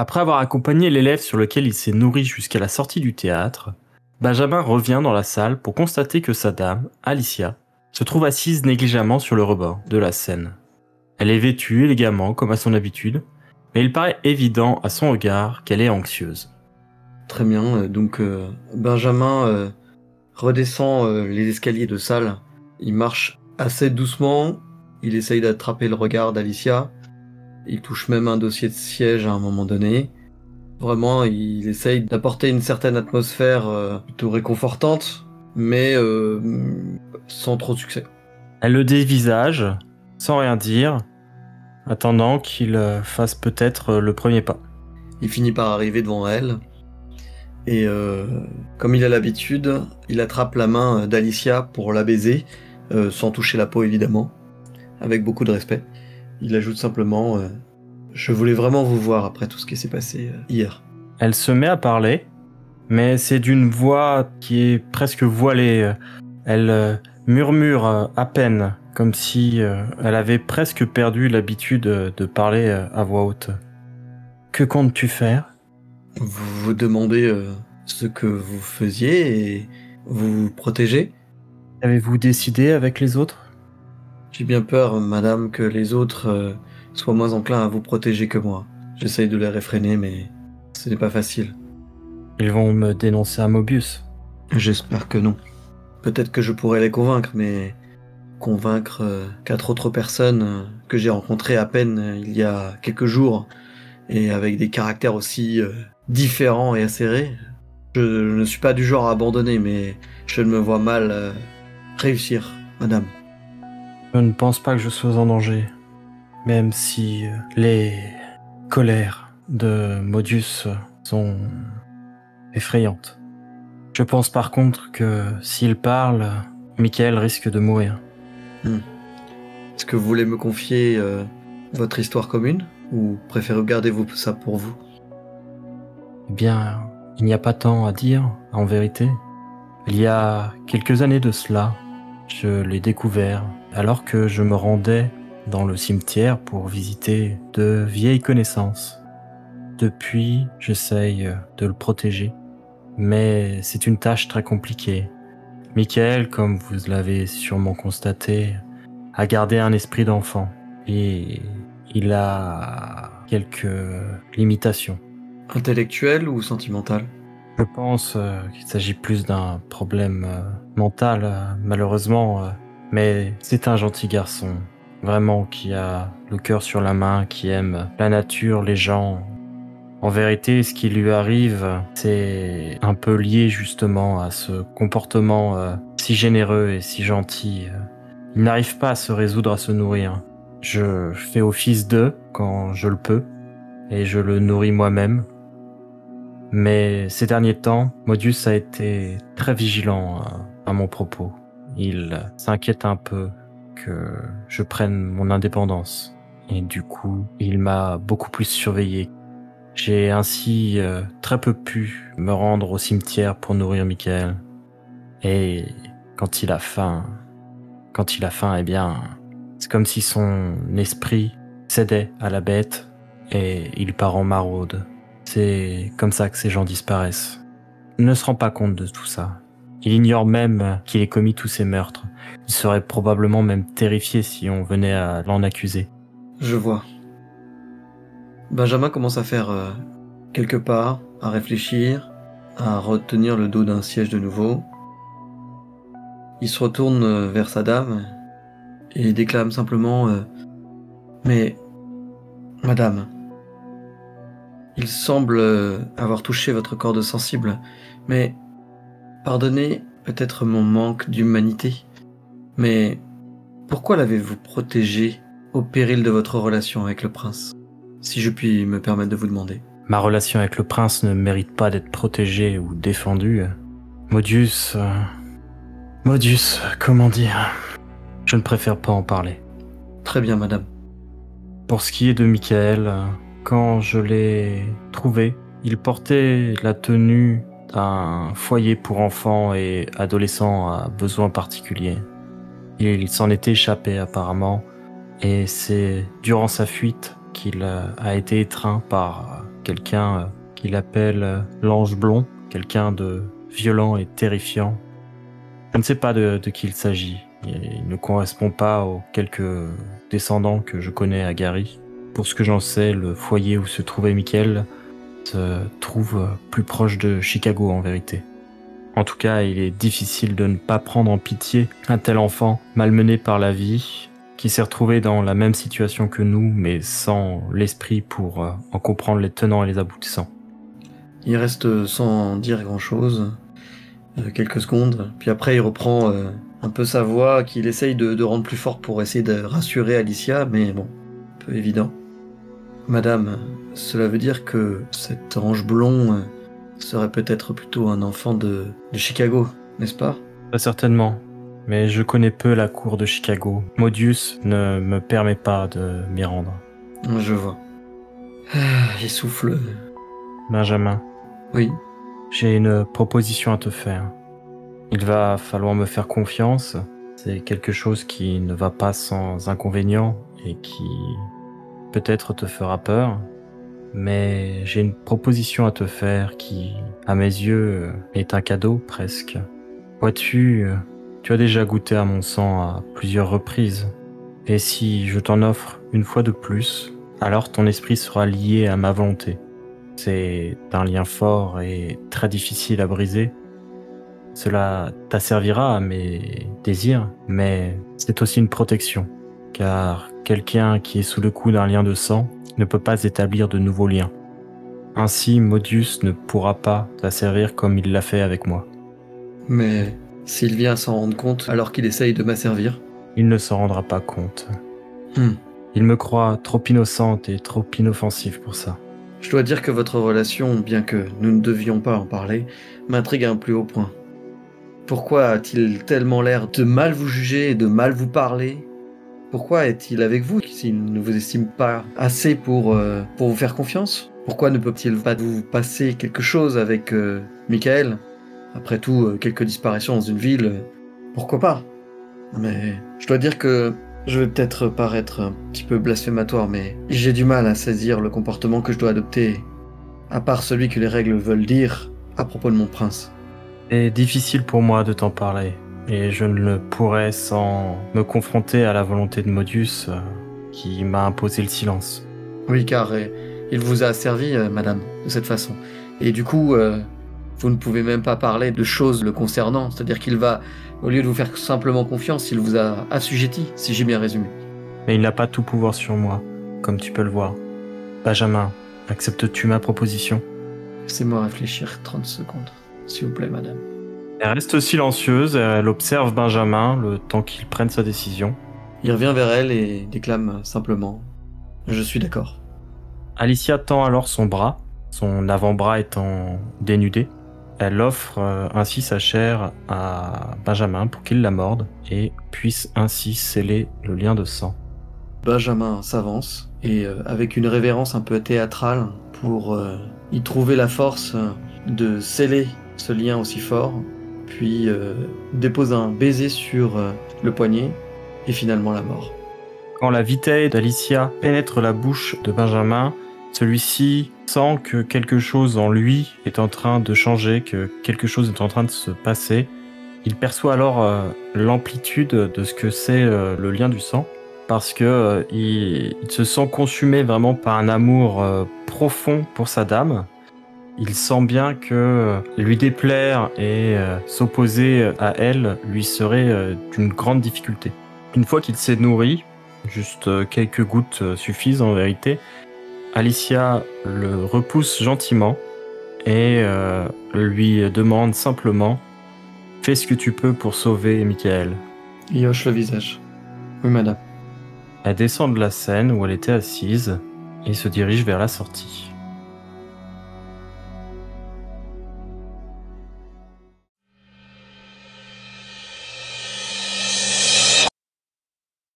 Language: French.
Après avoir accompagné l'élève sur lequel il s'est nourri jusqu'à la sortie du théâtre, Benjamin revient dans la salle pour constater que sa dame, Alicia, se trouve assise négligemment sur le rebord de la scène. Elle est vêtue élégamment comme à son habitude, mais il paraît évident à son regard qu'elle est anxieuse. Très bien, euh, donc euh, Benjamin euh, redescend les escaliers de salle. Il marche assez doucement, il essaye d'attraper le regard d'Alicia, il touche même un dossier de siège à un moment donné. Vraiment, il essaye d'apporter une certaine atmosphère euh, plutôt réconfortante, mais euh, sans trop de succès. Elle le dévisage, sans rien dire, attendant qu'il euh, fasse peut-être le premier pas. Il finit par arriver devant elle, et comme il a l'habitude, il attrape la main d'Alicia pour la baiser, sans toucher la peau évidemment, avec beaucoup de respect. Il ajoute simplement euh, Je voulais vraiment vous voir après tout ce qui s'est passé euh, hier. Elle se met à parler, mais c'est d'une voix qui est presque voilée. Elle euh, murmure à peine, comme si elle avait presque perdu l'habitude de parler à voix haute. Que comptes-tu faire? Vous vous demandez ce que vous faisiez et vous vous protégez? Avez-vous décidé avec les autres? J'ai bien peur, madame, que les autres euh, soient moins enclins à vous protéger que moi. J'essaye de les réfréner, mais ce n'est pas facile. Ils vont me dénoncer à Mobius. J'espère que non. Peut-être que je pourrais les convaincre, mais convaincre euh, quatre autres personnes euh, que j'ai rencontrées à peine il y a quelques jours, et avec des caractères aussi différents et acérés, je ne suis pas du genre à abandonner, mais je ne me vois mal réussir, madame. Je ne pense pas que je sois en danger, même si euh, les colères de Modius sont effrayantes. Je pense par contre que s'il parle, Michael risque de mourir. Hmm. Est-ce que vous voulez me confier euh, votre histoire commune ou préférez garder vous ça pour vous? Eh bien, il n'y a pas tant à dire, en vérité. Il y a quelques années de cela, je l'ai découvert alors que je me rendais dans le cimetière pour visiter de vieilles connaissances. Depuis, j'essaye de le protéger, mais c'est une tâche très compliquée. Michael, comme vous l'avez sûrement constaté, a gardé un esprit d'enfant et il a quelques limitations. Intellectuelles ou sentimentales? Je pense euh, qu'il s'agit plus d'un problème euh, mental, euh, malheureusement mais c'est un gentil garçon, vraiment qui a le cœur sur la main, qui aime la nature, les gens. En vérité, ce qui lui arrive, c'est un peu lié justement à ce comportement si généreux et si gentil. Il n'arrive pas à se résoudre à se nourrir. Je fais office d'eux quand je le peux, et je le nourris moi-même. Mais ces derniers temps, Modius a été très vigilant euh, à mon propos. Il s'inquiète un peu que je prenne mon indépendance. Et du coup, il m'a beaucoup plus surveillé. J'ai ainsi euh, très peu pu me rendre au cimetière pour nourrir Michael. Et quand il a faim, quand il a faim, eh bien, c'est comme si son esprit cédait à la bête et il part en maraude. C'est comme ça que ces gens disparaissent. Il ne se rend pas compte de tout ça. Il ignore même qu'il ait commis tous ces meurtres. Il serait probablement même terrifié si on venait à l'en accuser. Je vois. Benjamin commence à faire euh, quelques pas, à réfléchir, à retenir le dos d'un siège de nouveau. Il se retourne euh, vers sa dame et déclame simplement euh, Mais, madame, il semble euh, avoir touché votre corde sensible, mais pardonnez peut-être mon manque d'humanité, mais pourquoi l'avez-vous protégé au péril de votre relation avec le prince Si je puis me permettre de vous demander? Ma relation avec le prince ne mérite pas d'être protégée ou défendue. Modius... euh, Modius, comment dire? Je ne préfère pas en parler. Très bien, madame. Pour ce qui est de Michael, euh, quand je l'ai trouvé, il portait la tenue d'un foyer pour enfants et adolescents à besoins particuliers. Il s'en était échappé apparemment, et c'est durant sa fuite qu'il a été étreint par quelqu'un qu'il appelle l'ange blond, quelqu'un de violent et terrifiant. Je ne sais pas de, de qui il s'agit. Il ne correspond pas aux quelques descendants que je connais à Gary. Pour ce que j'en sais, le foyer où se trouvait Michael se trouve euh, plus proche de Chicago en vérité. En tout cas, il est difficile de ne pas prendre en pitié un tel enfant malmené par la vie, qui s'est retrouvé dans la même situation que nous, mais sans l'esprit pour euh, en comprendre les tenants et les aboutissants. Il reste sans dire grand-chose, euh, quelques secondes, puis après il reprend un peu sa voix qu'il essaye de, de rendre plus forte pour essayer de rassurer Alicia, mais bon, peu évident. Madame, cela veut dire que cet ange blond serait peut-être plutôt un enfant de, de Chicago, n'est-ce pas? Pas certainement, mais je connais peu la cour de Chicago. Modius ne me permet pas de m'y rendre. Je vois. Ah, Il souffle. Benjamin, Oui, j'ai une proposition à te faire. Il va falloir me faire confiance. C'est quelque chose qui ne va pas sans inconvénient et qui peut-être te fera peur. Mais j'ai une proposition à te faire qui, à mes yeux, est un cadeau presque. Vois-tu, tu as déjà goûté à mon sang à plusieurs reprises. Et si je t'en offre une fois de plus, alors ton esprit sera lié à ma volonté. C'est un lien fort et très difficile à briser. Cela t'asservira à mes désirs, mais c'est aussi une protection, car quelqu'un qui est sous le coup d'un lien de sang ne peut pas établir de nouveaux liens. Ainsi, Modius ne pourra pas t'asservir comme il l'a fait avec moi. mais s'il vient s'en rendre compte alors qu'il essaye de m'asservir. Il ne s'en rendra pas compte. Hmm. Il me croit trop innocente et trop inoffensive pour ça. Je dois dire que votre relation, bien que nous ne devions pas en parler, m'intrigue à un plus haut point. Pourquoi a-t-il tellement l'air de mal vous juger et de mal vous parler? Pourquoi est-il avec vous s'il ne vous estime pas assez pour, euh, pour vous faire confiance? Pourquoi ne peut-il pas vous passer quelque chose avec euh, Michael? Après tout, euh, quelques disparitions dans une ville, pourquoi pas? Mais je dois dire que je vais peut-être paraître un petit peu blasphématoire, mais j'ai du mal à saisir le comportement que je dois adopter, à part celui que les règles veulent dire à propos de mon prince. C'est difficile pour moi de t'en parler, et je ne le pourrais sans me confronter à la volonté de Modius euh, qui m'a imposé le silence. Oui, car euh, il vous a servi, euh, madame, de cette façon. Et du coup, euh, vous ne pouvez même pas parler de choses le concernant, c'est-à-dire qu'il va, au lieu de vous faire simplement confiance, il vous a assujetti, si j'ai bien résumé. Mais il n'a pas tout pouvoir sur moi, comme tu peux le voir. Benjamin, acceptes-tu ma proposition? Laissez-moi réfléchir 30 secondes, s'il vous plaît, madame. Elle reste silencieuse, elle observe Benjamin le temps qu'il prenne sa décision. Il revient vers elle et déclame simplement Je suis d'accord. Alicia tend alors son bras, son avant-bras étant dénudé. Elle offre euh, ainsi sa chair à Benjamin pour qu'il la morde et puisse ainsi sceller le lien de sang. Benjamin s'avance et euh, avec une révérence un peu théâtrale pour euh, y trouver la force de sceller ce lien aussi fort, puis euh, dépose un baiser sur euh, le poignet et finalement la mort. Quand la vitaille d'Alicia pénètre la bouche de Benjamin, celui-ci sent que quelque chose en lui est en train de changer, que quelque chose est en train de se passer. Il perçoit alors euh, l'amplitude de ce que c'est le lien du sang, parce que euh, il, se sent consumé vraiment par un amour profond pour sa dame. Il sent bien que euh, lui déplaire et euh, s'opposer à elle lui serait euh, d'une grande difficulté. Une fois qu'il s'est nourri, Juste euh, quelques gouttes euh, suffisent en vérité. Alicia le repousse gentiment et euh, lui demande simplement Fais ce que tu peux pour sauver Michael. Il hoche le visage. Oui, madame. Elle descend de la scène où elle était assise et se dirige vers la sortie.